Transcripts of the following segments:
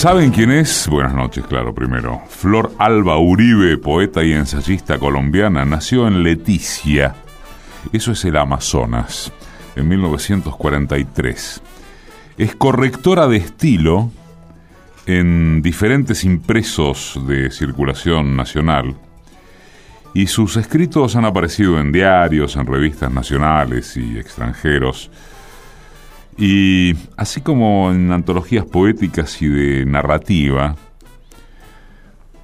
¿Saben quién es? Buenas noches, claro, primero. Flor Alba Uribe, poeta y ensayista colombiana, nació en Leticia. Eso es el Amazonas, en 1943. Es correctora de estilo en diferentes impresos de circulación nacional y sus escritos han aparecido en diarios, en revistas nacionales y extranjeros y así como en antologías poéticas y de narrativa,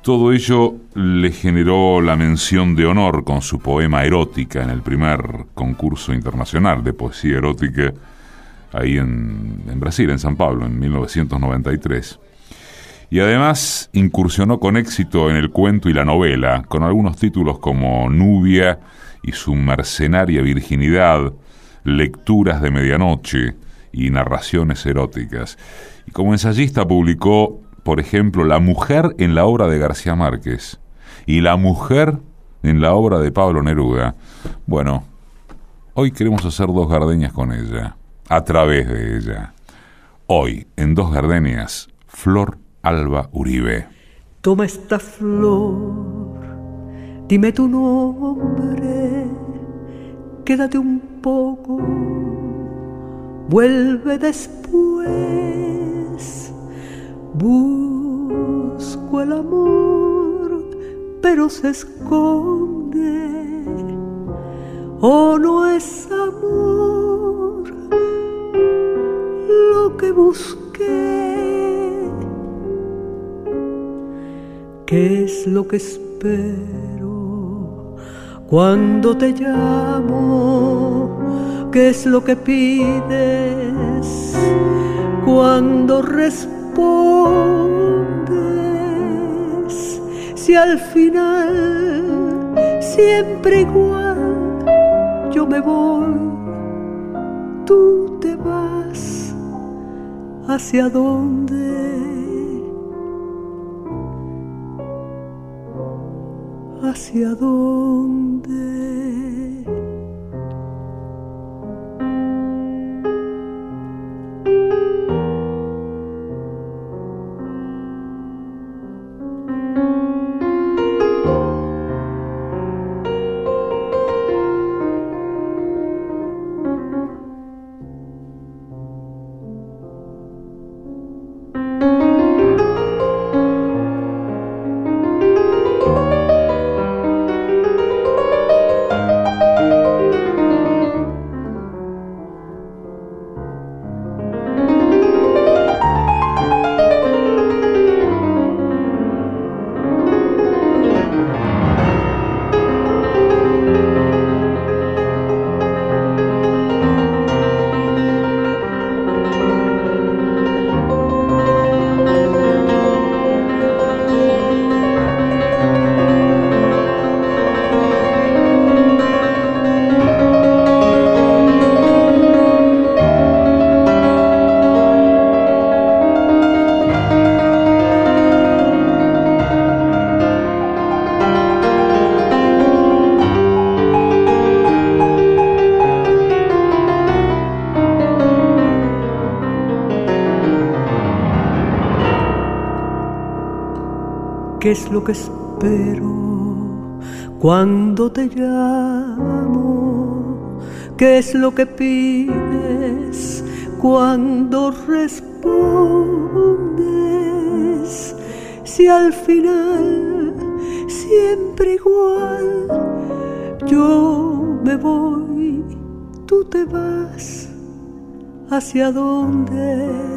todo ello le generó la mención de honor con su poema erótica en el primer concurso internacional de poesía erótica ahí en, en, Brasil, en San Pablo, en 1993. Y además incursionó con éxito en el cuento y la novela, con algunos títulos como Nubia y su mercenaria virginidad, Lecturas de Medianoche, y narraciones eróticas. Y como ensayista publicó, por ejemplo, La mujer en la obra de García Márquez y La mujer en la obra de Pablo Neruda. Bueno, hoy queremos hacer dos gardenias con ella, a través de ella. Hoy, en dos gardenias, Flor Alba Uribe. Toma esta flor, dime tu nombre, quédate un poco vuelve después. Busco el amor, pero se esconde. Oh, no es amor lo que busqué. ¿Qué es lo que espero cuando te llamo? Qué es lo que pides cuando respondes. Si al final siempre igual yo me voy, tú te vas hacia dónde. ¿Hacia dónde? ¿Qué es lo que espero cuando te llamo? ¿Qué es lo que pides cuando respondes? Si al final siempre igual yo me voy, tú te vas hacia dónde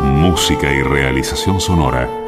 Música y realización sonora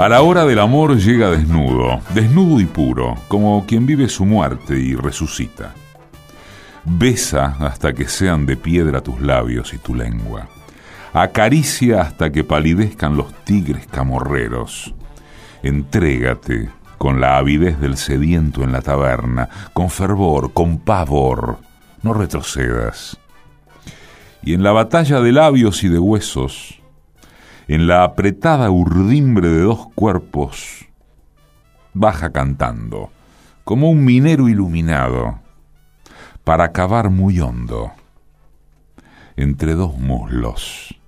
A la hora del amor llega desnudo, desnudo y puro, como quien vive su muerte y resucita. Besa hasta que sean de piedra tus labios y tu lengua. Acaricia hasta que palidezcan los tigres camorreros. Entrégate con la avidez del sediento en la taberna, con fervor, con pavor. No retrocedas. Y en la batalla de labios y de huesos, en la apretada urdimbre de dos cuerpos, baja cantando, como un minero iluminado, para acabar muy hondo, entre dos muslos.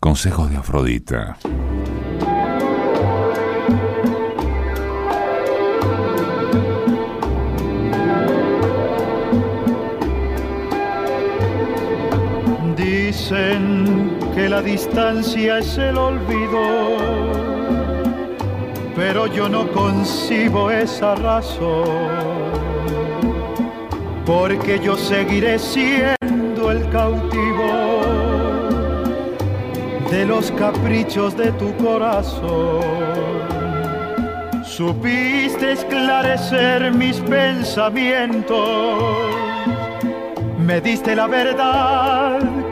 Consejos de Afrodita. Dicen que la distancia es el olvido, pero yo no concibo esa razón, porque yo seguiré siendo el cautivo de los caprichos de tu corazón. Supiste esclarecer mis pensamientos me diste la verdad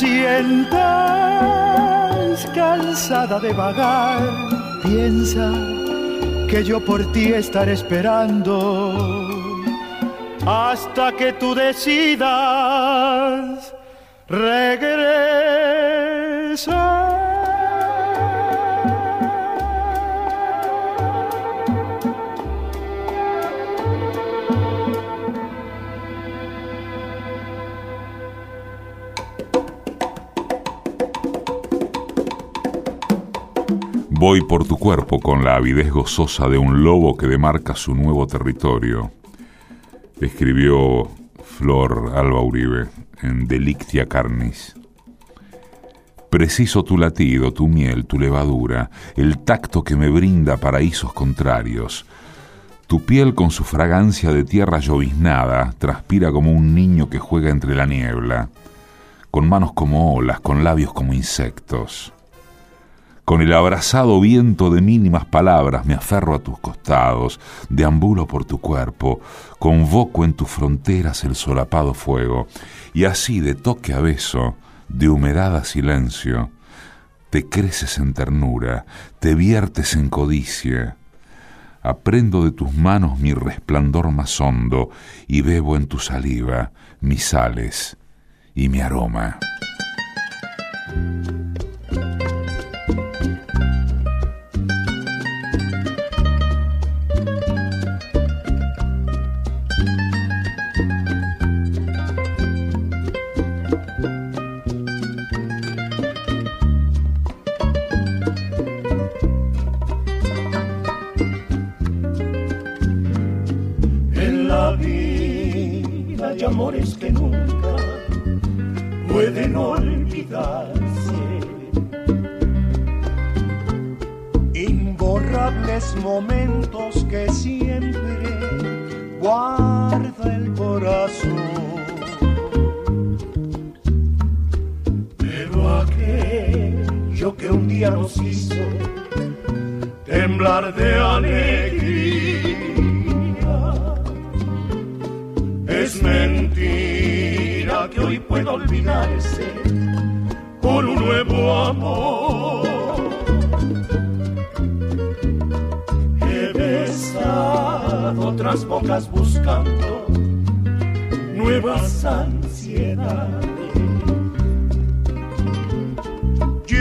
Sientas cansada de vagar, piensa que yo por ti estaré esperando hasta que tú decidas regresar. Voy por tu cuerpo con la avidez gozosa de un lobo que demarca su nuevo territorio, escribió Flor Alba Uribe en Delictia Carnis. Preciso tu latido, tu miel, tu levadura, el tacto que me brinda paraísos contrarios. Tu piel con su fragancia de tierra lloviznada transpira como un niño que juega entre la niebla, con manos como olas, con labios como insectos. Con el abrazado viento de mínimas palabras me aferro a tus costados, deambulo por tu cuerpo, convoco en tus fronteras el solapado fuego, y así de toque a beso, de humedad a silencio, te creces en ternura, te viertes en codicia. Aprendo de tus manos mi resplandor más hondo y bebo en tu saliva mis sales y mi aroma.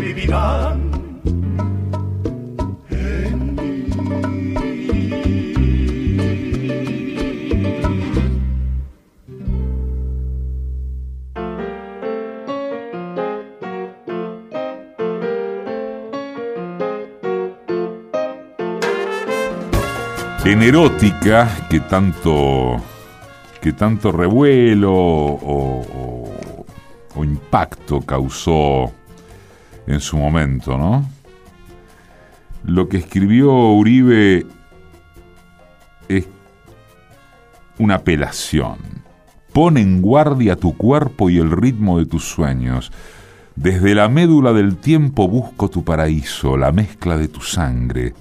vivirán en mí. En erótica, que tanto, que tanto revuelo o, o impacto causó en su momento, ¿no? Lo que escribió Uribe es una apelación. Pon en guardia tu cuerpo y el ritmo de tus sueños. Desde la médula del tiempo busco tu paraíso, la mezcla de tu sangre,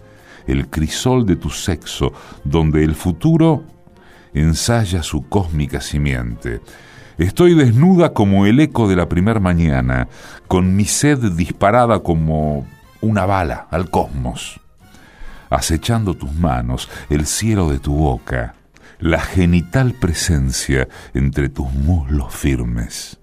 el crisol de tu sexo, donde el futuro ensaya su cósmica simiente. Estoy desnuda como el eco de la primer mañana, con mi sed disparada como una bala al cosmos, acechando tus manos, el cielo de tu boca, la genital presencia entre tus muslos firmes.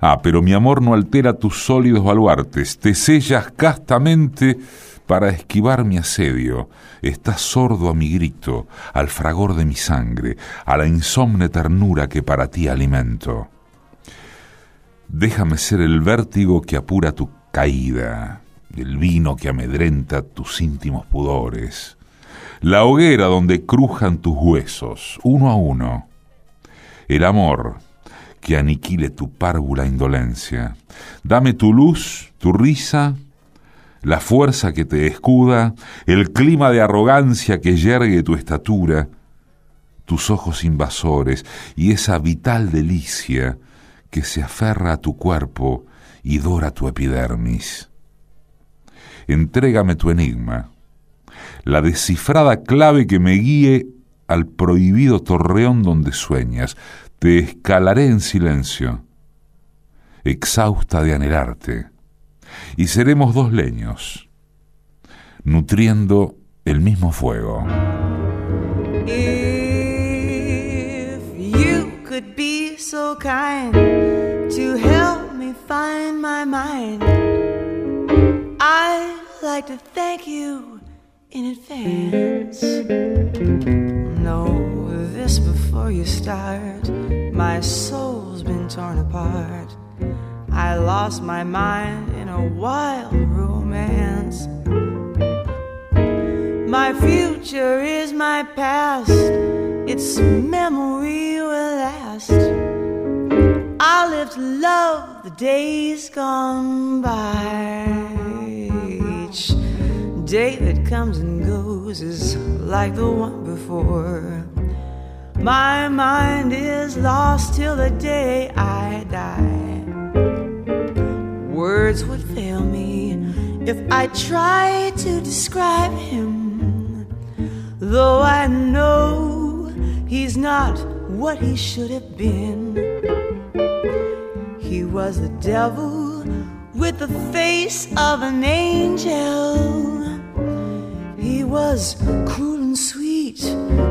Ah, pero mi amor no altera tus sólidos baluartes, te sellas castamente para esquivar mi asedio, estás sordo a mi grito, al fragor de mi sangre, a la insomne ternura que para ti alimento. Déjame ser el vértigo que apura tu caída, el vino que amedrenta tus íntimos pudores, la hoguera donde crujan tus huesos, uno a uno, el amor que aniquile tu párvula indolencia. Dame tu luz, tu risa, la fuerza que te escuda, el clima de arrogancia que yergue tu estatura, tus ojos invasores y esa vital delicia que se aferra a tu cuerpo y dora tu epidermis. Entrégame tu enigma, la descifrada clave que me guíe al prohibido torreón donde sueñas. Te escalaré en silencio, exhausta de anhelarte y seremos dos leños, nutriendo el mismo fuego. If you could be so kind to help me find my mind, I'd like to thank you in advance. Know this before you start. My soul's been torn apart. I lost my mind in a wild romance. My future is my past, its memory will last. I live to love the days gone by. Each day that comes and goes is like the one before. My mind is lost till the day I die. Words would fail me if I tried to describe him. Though I know he's not what he should have been. He was the devil with the face of an angel. He was cruel and sweet,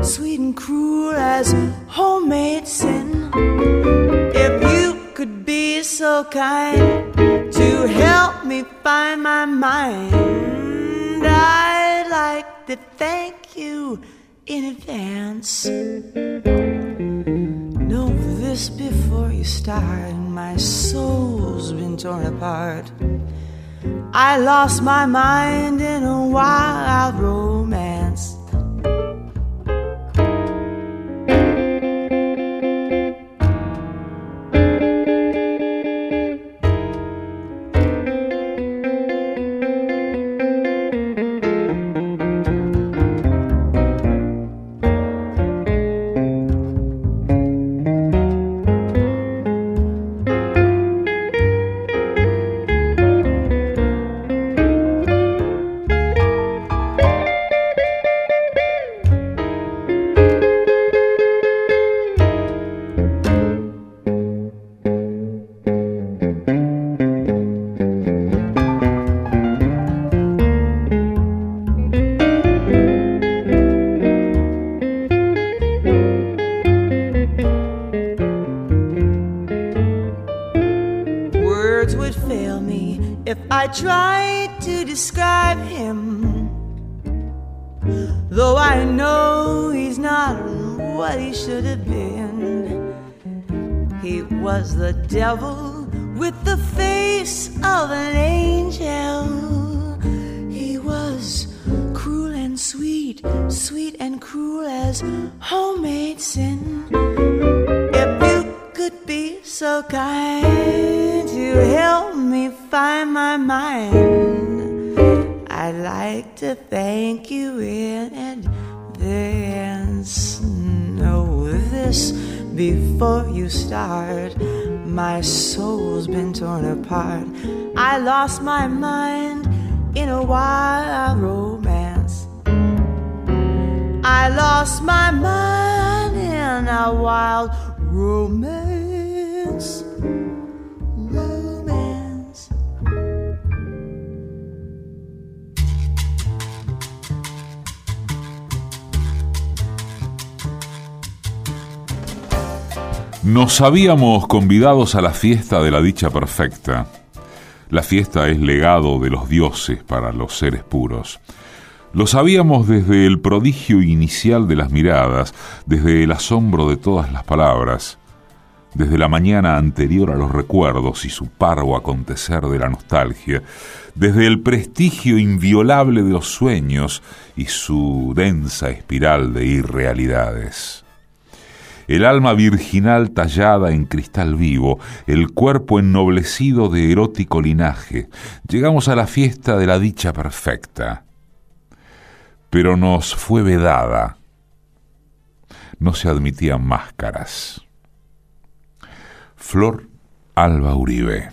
sweet and cruel as homemade sin. If you could be so kind to help me find my mind, I'd like to thank you in advance. Know this before you start. My soul's been torn apart. I lost my mind in a wild romance. Tried to describe him. Though I know he's not what he should have been. He was the devil apart. I lost my mind Nos habíamos convidados a la fiesta de la dicha perfecta. La fiesta es legado de los dioses para los seres puros. Lo sabíamos desde el prodigio inicial de las miradas, desde el asombro de todas las palabras, desde la mañana anterior a los recuerdos y su parvo acontecer de la nostalgia, desde el prestigio inviolable de los sueños y su densa espiral de irrealidades el alma virginal tallada en cristal vivo, el cuerpo ennoblecido de erótico linaje. Llegamos a la fiesta de la dicha perfecta. Pero nos fue vedada. No se admitían máscaras. Flor Alba Uribe.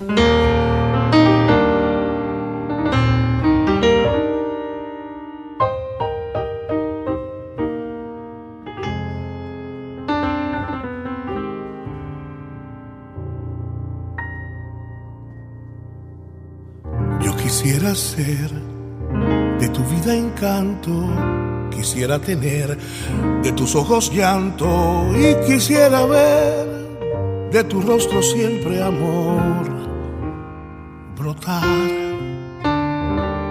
De tu vida encanto, quisiera tener de tus ojos llanto y quisiera ver de tu rostro siempre amor brotar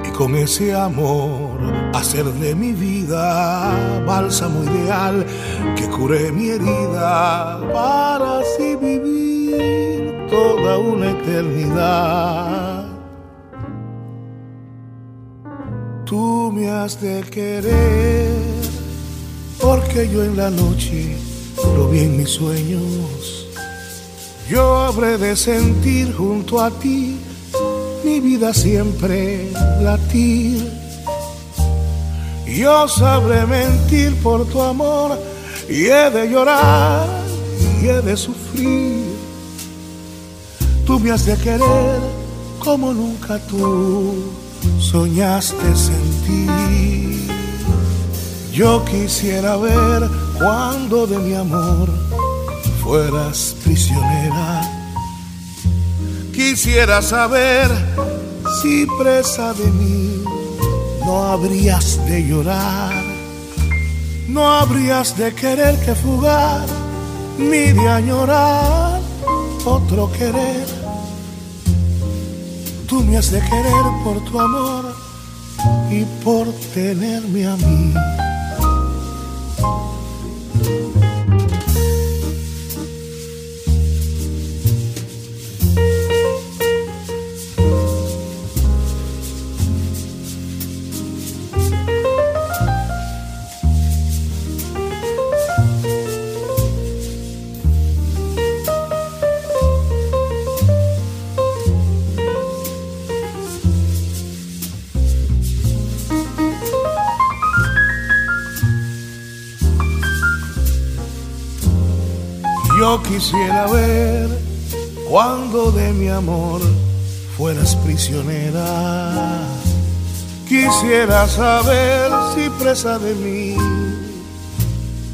y con ese amor hacer de mi vida bálsamo ideal que cure mi herida para así vivir toda una eternidad. Tú me has de querer porque yo en la noche lo vi en mis sueños. Yo habré de sentir junto a ti mi vida siempre latir. Yo sabré mentir por tu amor y he de llorar y he de sufrir. Tú me has de querer como nunca tú soñaste sentir. Yo quisiera ver cuando de mi amor fueras prisionera Quisiera saber si presa de mí no habrías de llorar, no habrías de querer que fugar, ni de añorar otro querer. Tú me has de querer por tu amor y por tenerme a mí. Quisiera ver cuando de mi amor fueras prisionera. Quisiera saber si presa de mí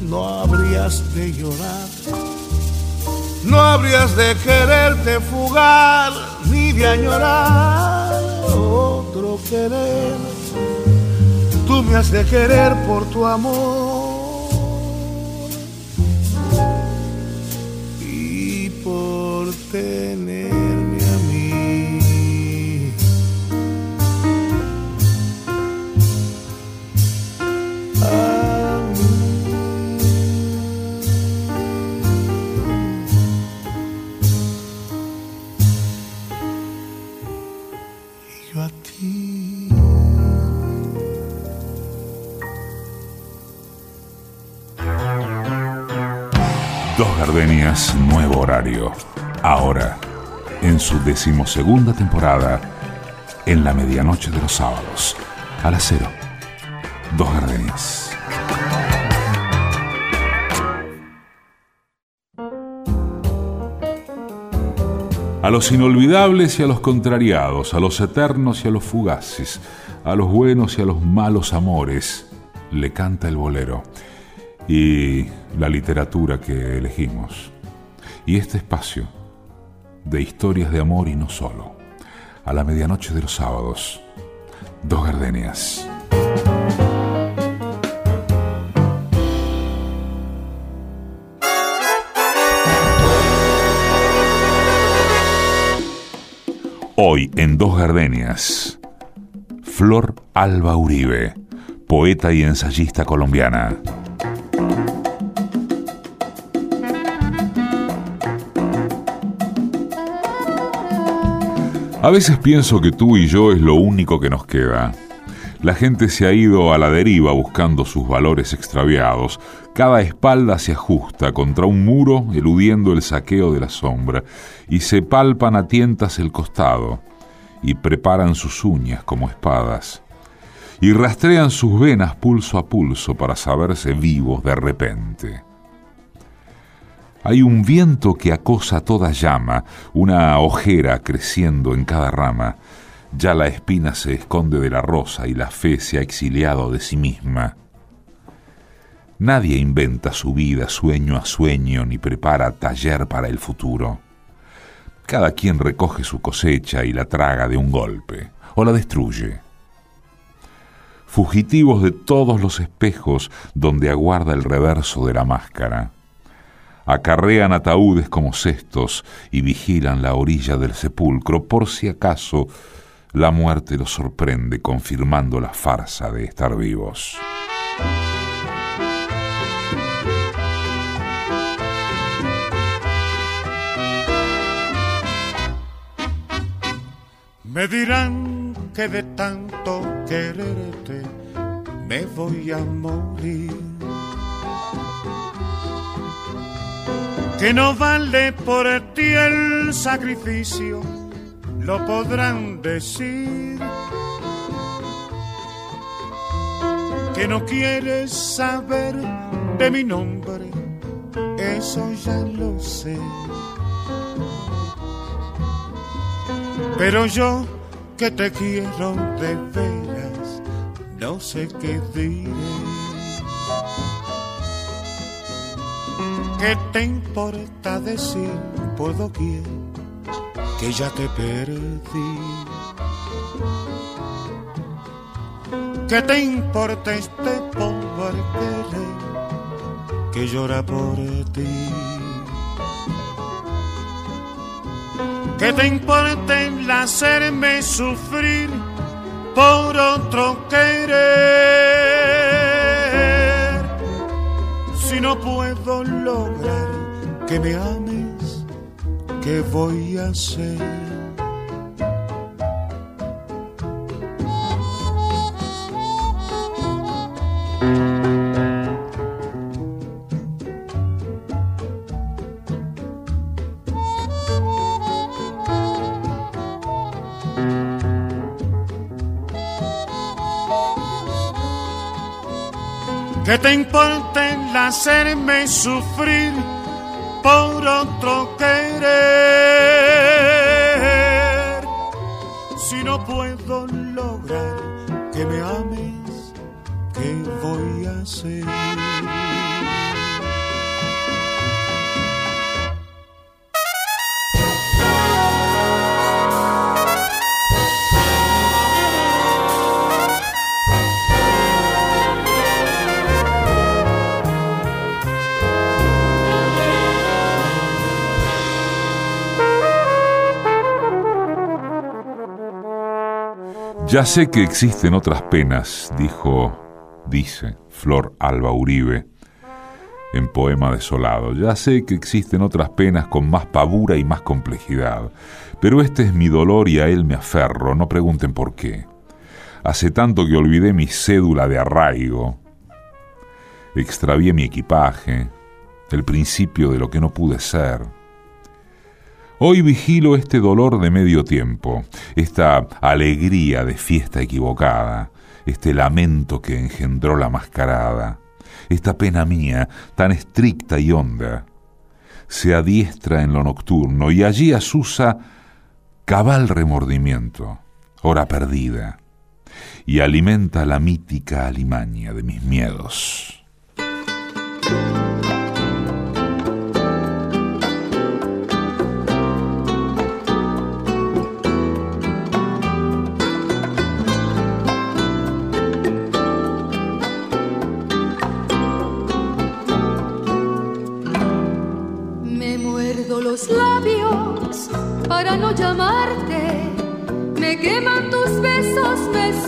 no habrías de llorar, no habrías de quererte fugar ni de añorar otro querer. Tú me has de querer por tu amor tenerme a mí. Dos Gardenias, nuevo horario ahora en su decimosegunda temporada en la medianoche de los sábados a las cero. Dos gardenias. A los inolvidables y a los contrariados, a los eternos y a los fugaces, a los buenos y a los malos amores, le canta el bolero y la literatura que elegimos. Y este espacio de historias de amor y no solo. A la medianoche de los sábados, dos gardenias. Hoy en Dos Gardenias, Flor Alba Uribe, poeta y ensayista colombiana. A veces pienso que tú y yo es lo único que nos queda. La gente se ha ido a la deriva buscando sus valores extraviados. Cada espalda se ajusta contra un muro, eludiendo el saqueo de la sombra, y se palpan a tientas el costado, y preparan sus uñas como espadas, y rastrean sus venas pulso a pulso para saberse vivos de repente. Hay un viento que acosa toda llama, una ojera creciendo en cada rama. Ya la espina se esconde de la rosa y la fe se ha exiliado de sí misma. Nadie inventa su vida sueño a sueño ni prepara taller para el futuro. Cada quien recoge su cosecha y la traga de un golpe o la destruye. Fugitivos de todos los espejos donde aguarda el reverso de la máscara acarrean ataúdes como cestos y vigilan la orilla del sepulcro por si acaso la muerte los sorprende confirmando la farsa de estar vivos. Me dirán que de tanto quererte me voy a morir. Que no vale por ti el sacrificio, lo podrán decir. Que no quieres saber de mi nombre, eso ya lo sé. Pero yo que te quiero de veras, no sé qué diré. ¿Qué te importa decir por doquier que ya te perdí? ¿Qué te importa este pobre querer que llora por ti? ¿Qué te importa el hacerme sufrir por otro querer? Si no puedo lograr que me ames, ¿qué voy a hacer? ¿Qué te importa el hacerme sufrir por otro querer? Si no puedo Ya sé que existen otras penas, dijo, dice Flor Alba Uribe en Poema Desolado. Ya sé que existen otras penas con más pavura y más complejidad, pero este es mi dolor y a él me aferro, no pregunten por qué. Hace tanto que olvidé mi cédula de arraigo, extravié mi equipaje, el principio de lo que no pude ser Hoy vigilo este dolor de medio tiempo, esta alegría de fiesta equivocada, este lamento que engendró la mascarada, esta pena mía tan estricta y honda. Se adiestra en lo nocturno y allí asusa cabal remordimiento, hora perdida, y alimenta la mítica alimaña de mis miedos.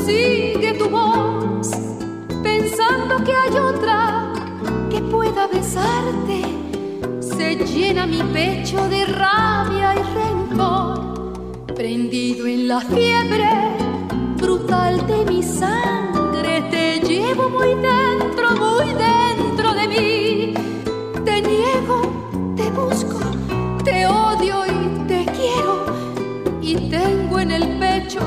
Sigue tu voz, pensando que hay otra que pueda besarte. Se llena mi pecho de rabia y rencor, prendido en la fiebre brutal de mi sangre. Te llevo muy dentro, muy dentro de mí. Te niego, te busco, te odio y tengo en el pecho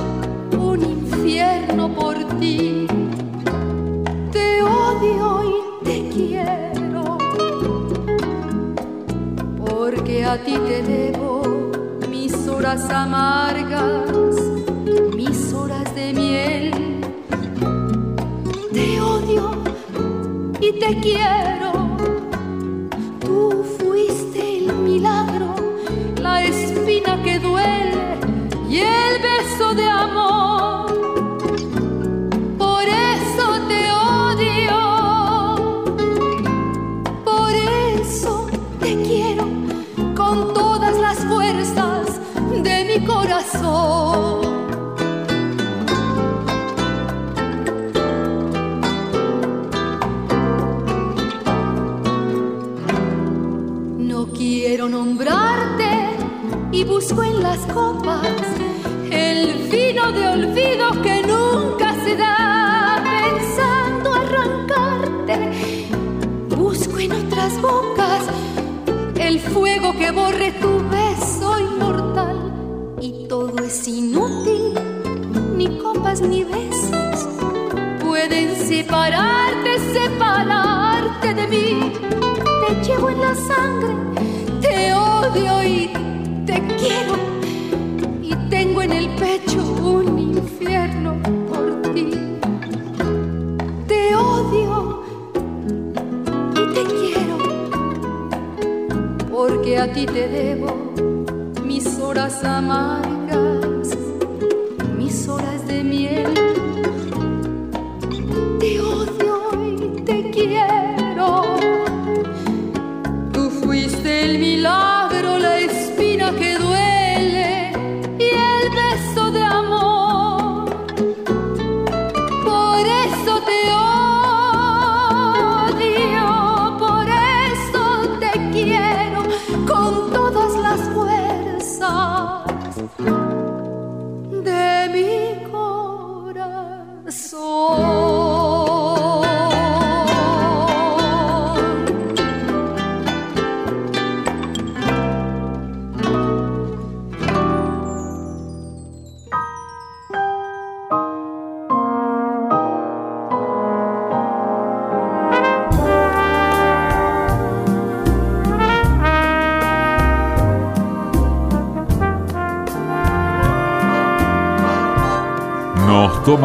a ti te debo mis horas amargas, mis horas de miel. Te odio y te quiero.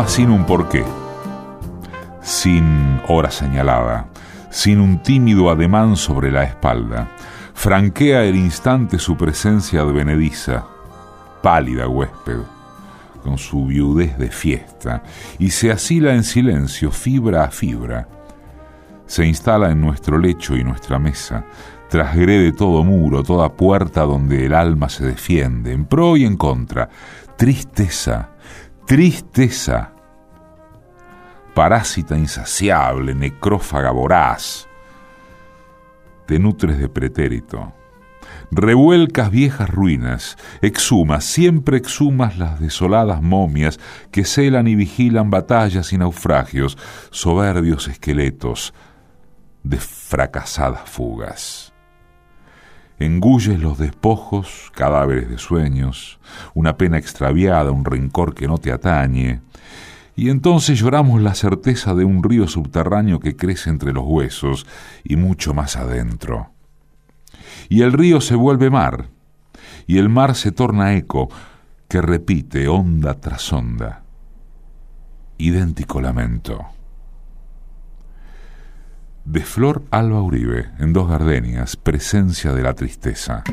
Sin un porqué, sin hora señalada, sin un tímido ademán sobre la espalda. Franquea el instante su presencia advenediza, pálida huésped, con su viudez de fiesta, y se asila en silencio, fibra a fibra. Se instala en nuestro lecho y nuestra mesa, trasgrede todo muro, toda puerta donde el alma se defiende, en pro y en contra. Tristeza, tristeza. Parásita insaciable, necrófaga voraz. Te nutres de pretérito. Revuelcas viejas ruinas, exhumas, siempre exhumas las desoladas momias que celan y vigilan batallas y naufragios, soberbios esqueletos de fracasadas fugas. Engulles los despojos, cadáveres de sueños, una pena extraviada, un rencor que no te atañe, y entonces lloramos la certeza de un río subterráneo que crece entre los huesos y mucho más adentro. Y el río se vuelve mar, y el mar se torna eco que repite onda tras onda. Idéntico lamento. De Flor Alba Uribe, en Dos Gardenias, Presencia de la Tristeza.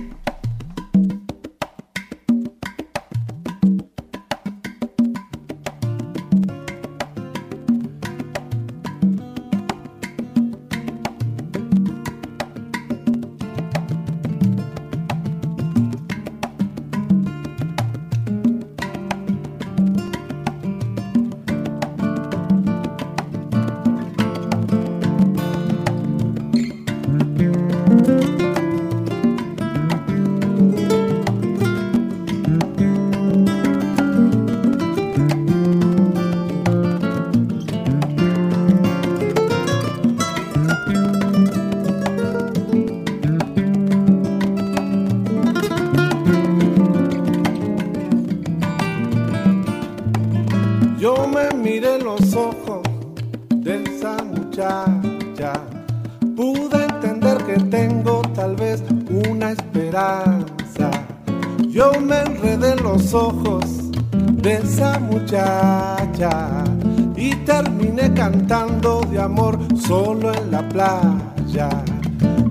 Terminé cantando de amor solo en la playa.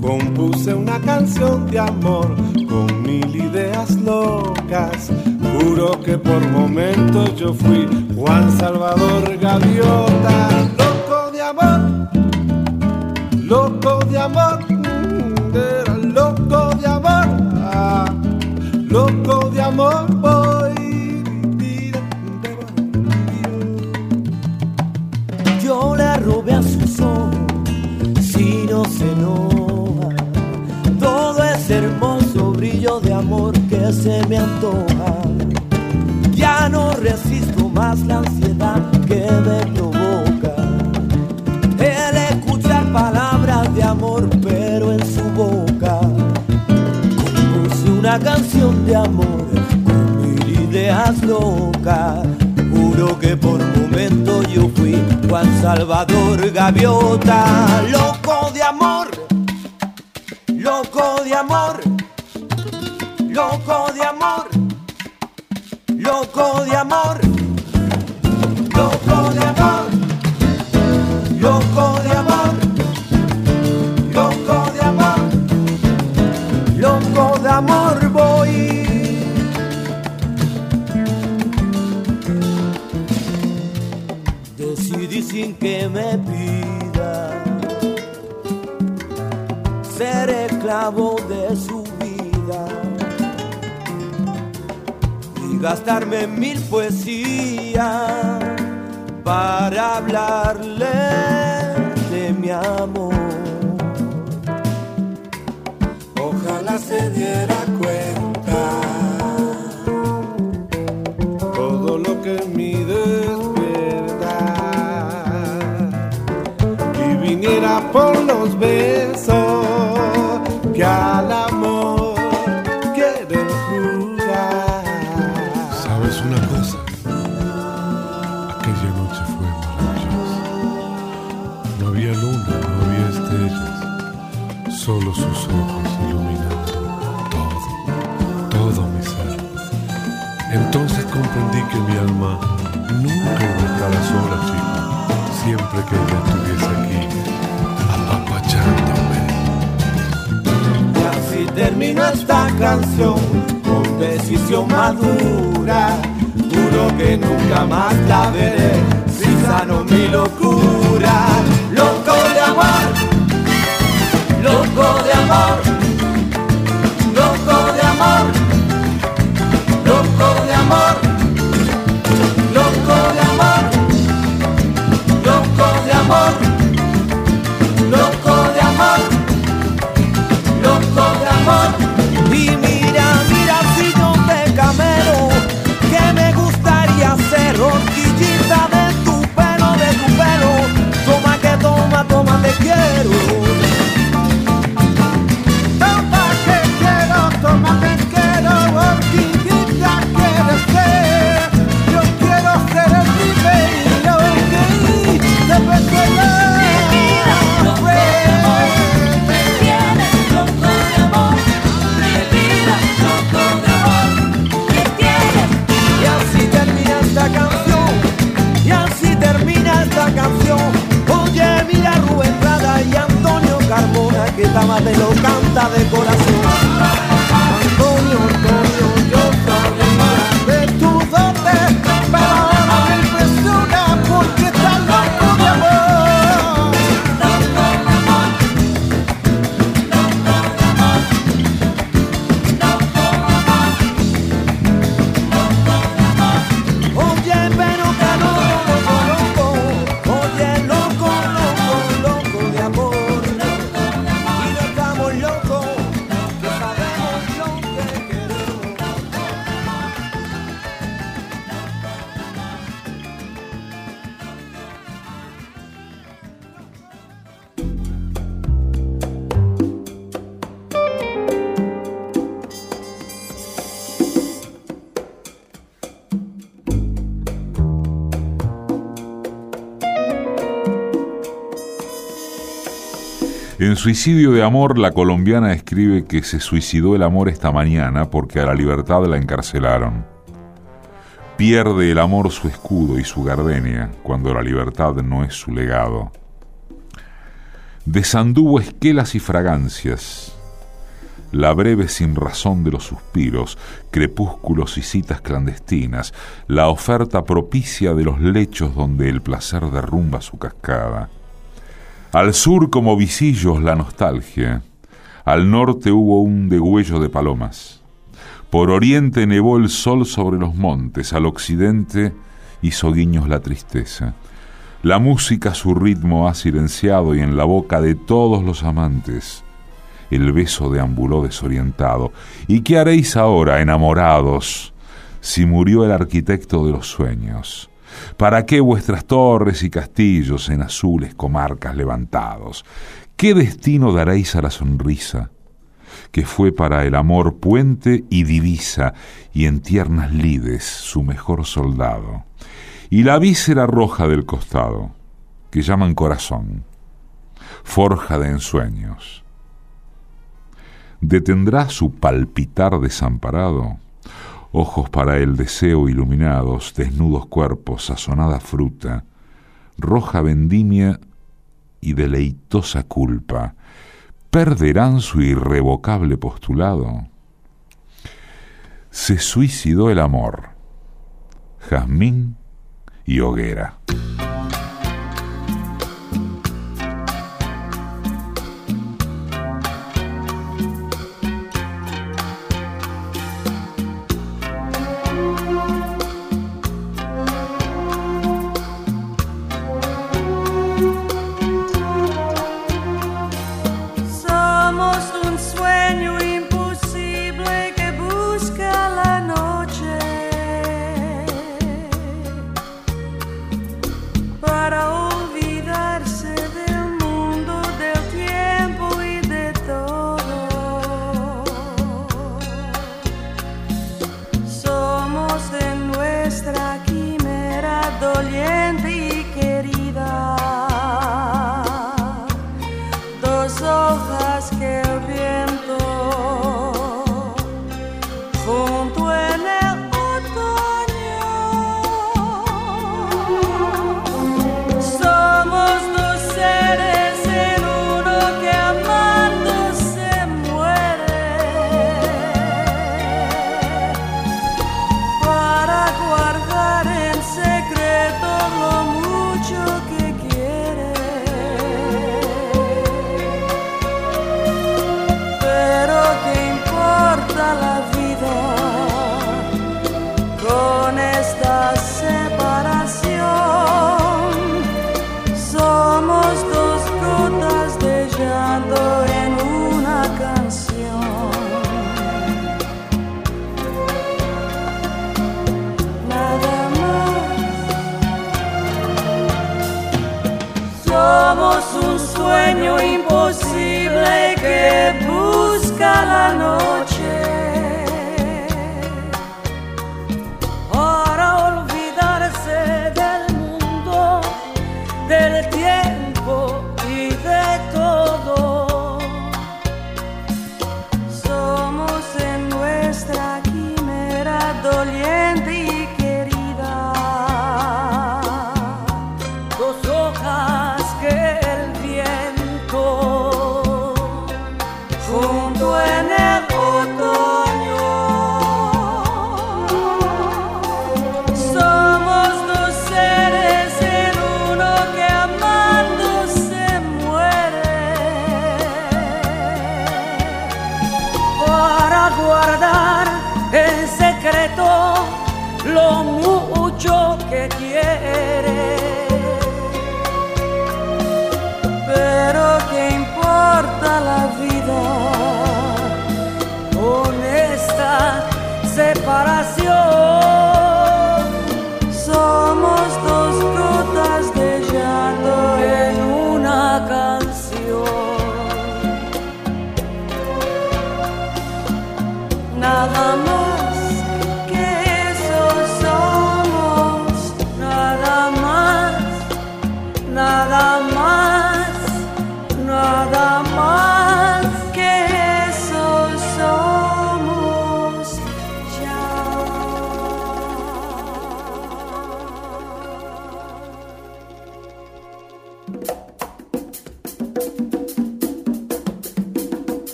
Compuse una canción de amor con mil ideas locas. Juro que por momentos yo fui Juan Salvador Gaviota, loco de amor, loco de amor, es hermoso que se me antoja. Ya no resisto más la ansiedad que me provoca. El escuchar palabras de amor, pero en su boca. Compuse una canción de amor con mil ideas locas. Juro que por momento yo fui Juan Salvador Gaviota, loco de amor, loco de amor loco de amor, loco de amor, loco de amor, loco de amor, loco de amor, loco de amor voy. Decidí sin que me pida. Ser esclavo de su gastarme mil poesías para hablarle de mi amor. Ojalá se diera cuenta todo lo que mi verdad y viniera por los besos que mi alma nunca iba a estar chico. Siempre que ella estuviese aquí, apapachándome. Y así termina esta canción con decisión madura. Juro que nunca más la veré si sano mi locura. Loco de amor, loco de amor, En Suicidio de Amor, la colombiana escribe que se suicidó el amor esta mañana porque a la libertad la encarcelaron. Pierde el amor su escudo y su gardenia cuando la libertad no es su legado. Desanduvo esquelas y fragancias, la breve sin razón de los suspiros, crepúsculos y citas clandestinas, la oferta propicia de los lechos donde el placer derrumba su cascada al sur como visillos la nostalgia, al norte hubo un degüello de palomas. Por oriente nevó el sol sobre los montes, al occidente hizo guiños la tristeza. La música su ritmo ha silenciado y en la boca de todos los amantes el beso deambuló desorientado. ¿Y qué haréis ahora, enamorados, si murió el arquitecto de los sueños? ¿Para qué vuestras torres y castillos en azules comarcas levantados? ¿Qué destino daréis a la sonrisa? que fue para el amor puente y divisa, y en tiernas lides su mejor soldado, y la víscera roja del costado, que llaman corazón, forja de ensueños. ¿Detendrá su palpitar desamparado? Ojos para el deseo iluminados, desnudos cuerpos, sazonada fruta, roja vendimia y deleitosa culpa, perderán su irrevocable postulado. Se suicidó el amor, jazmín y hoguera.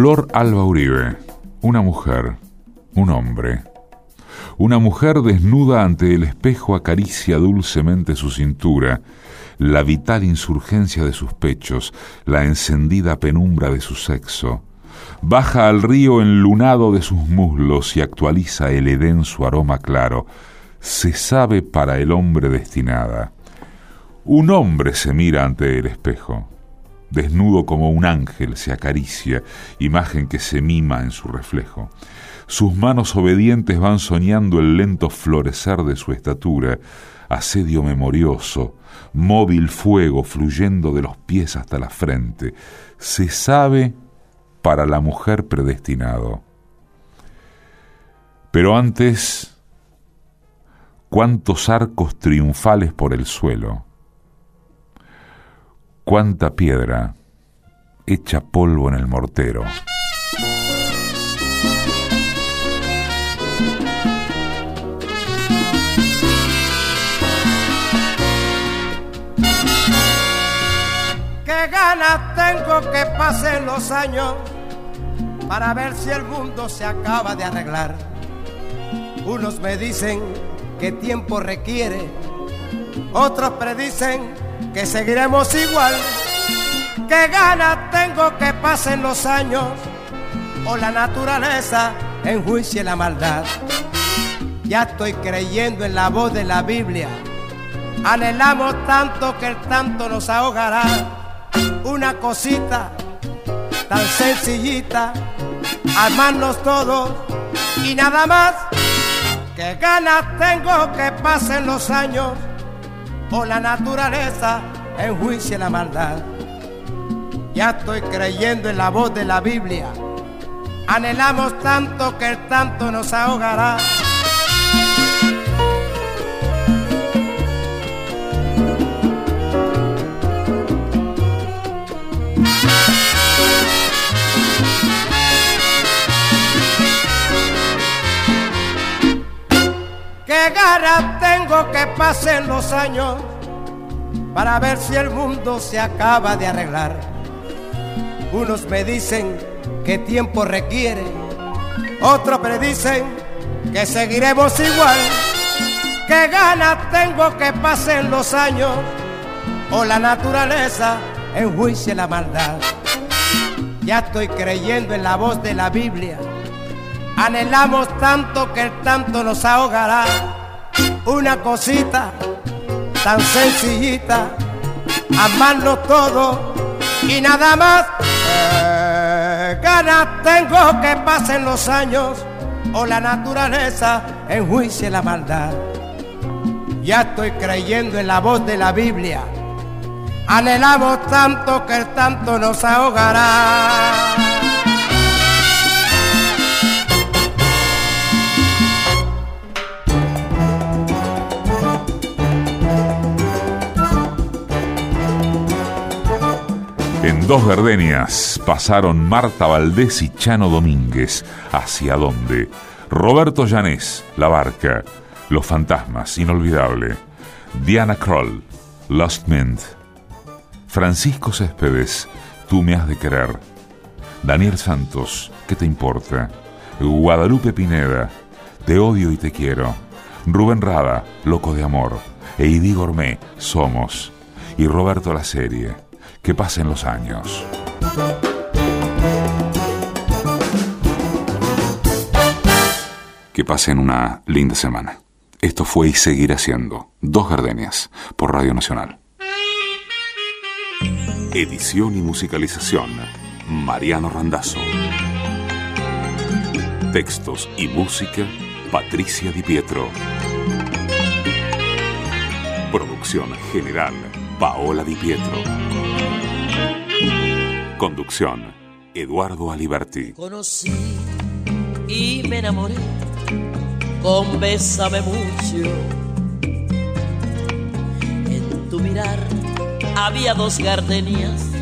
Flor Alba Uribe, una mujer, un hombre. Una mujer desnuda ante el espejo acaricia dulcemente su cintura, la vital insurgencia de sus pechos, la encendida penumbra de su sexo. Baja al río enlunado de sus muslos y actualiza el edén su aroma claro. Se sabe para el hombre destinada. Un hombre se mira ante el espejo. Desnudo como un ángel se acaricia, imagen que se mima en su reflejo. Sus manos obedientes van soñando el lento florecer de su estatura, asedio memorioso, móvil fuego fluyendo de los pies hasta la frente. Se sabe para la mujer predestinado. Pero antes, cuántos arcos triunfales por el suelo, cuánta piedra hecha polvo en el mortero. Qué ganas tengo que pasen los años para ver si el mundo se acaba de arreglar. Unos me dicen que tiempo requiere, otros predicen que seguiremos igual. Qué ganas tengo que pasen los años o la naturaleza enjuicie la maldad. Ya estoy creyendo en la voz de la Biblia. Anhelamos tanto que el tanto nos ahogará. Una cosita tan sencillita, armarnos todos y nada más. Que ganas tengo que pasen los años o la naturaleza enjuicie la maldad. Ya estoy creyendo en la voz de la Biblia. Anhelamos tanto que el tanto nos ahogará. Qué ganas tengo que pasen los años para ver si el mundo se acaba de arreglar. Unos me dicen que tiempo requiere, otros predicen que seguiremos igual. Qué ganas tengo que pasen los años o la naturaleza enjuicie la maldad. Ya estoy creyendo en la voz de la Biblia Anhelamos tanto que el tanto nos ahogará. Una cosita tan sencillita, amarnos todo y nada más. Eh, ganas tengo que pasen los años o la naturaleza enjuicie la maldad. Ya estoy creyendo en la voz de la Biblia. Anhelamos tanto que el tanto nos ahogará. En dos gardenias pasaron Marta Valdés y Chano Domínguez. ¿Hacia dónde? Roberto Llanés, La Barca. Los Fantasmas, Inolvidable. Diana Kroll, Lost Mint. Francisco Céspedes, Tú me has de querer. Daniel Santos, ¿qué te importa? Guadalupe Pineda, Te odio y te quiero. Rubén Rada, Loco de amor. Eidi Gourmet, Somos. Y Roberto La Serie que pasen los años. Que pasen una linda semana. Esto fue y seguirá siendo Dos Gardenias por Radio Nacional. Edición y musicalización Mariano Randazzo. Textos y música Patricia Di Pietro. Producción general Paola Di Pietro. Conducción, Eduardo Aliberti. Conocí y me enamoré con Bésame mucho. En tu mirar había dos gardenias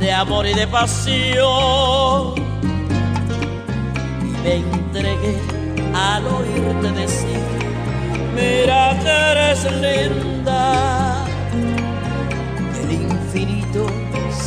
de amor y de pasión. Y me entregué al oírte decir, mira que eres linda.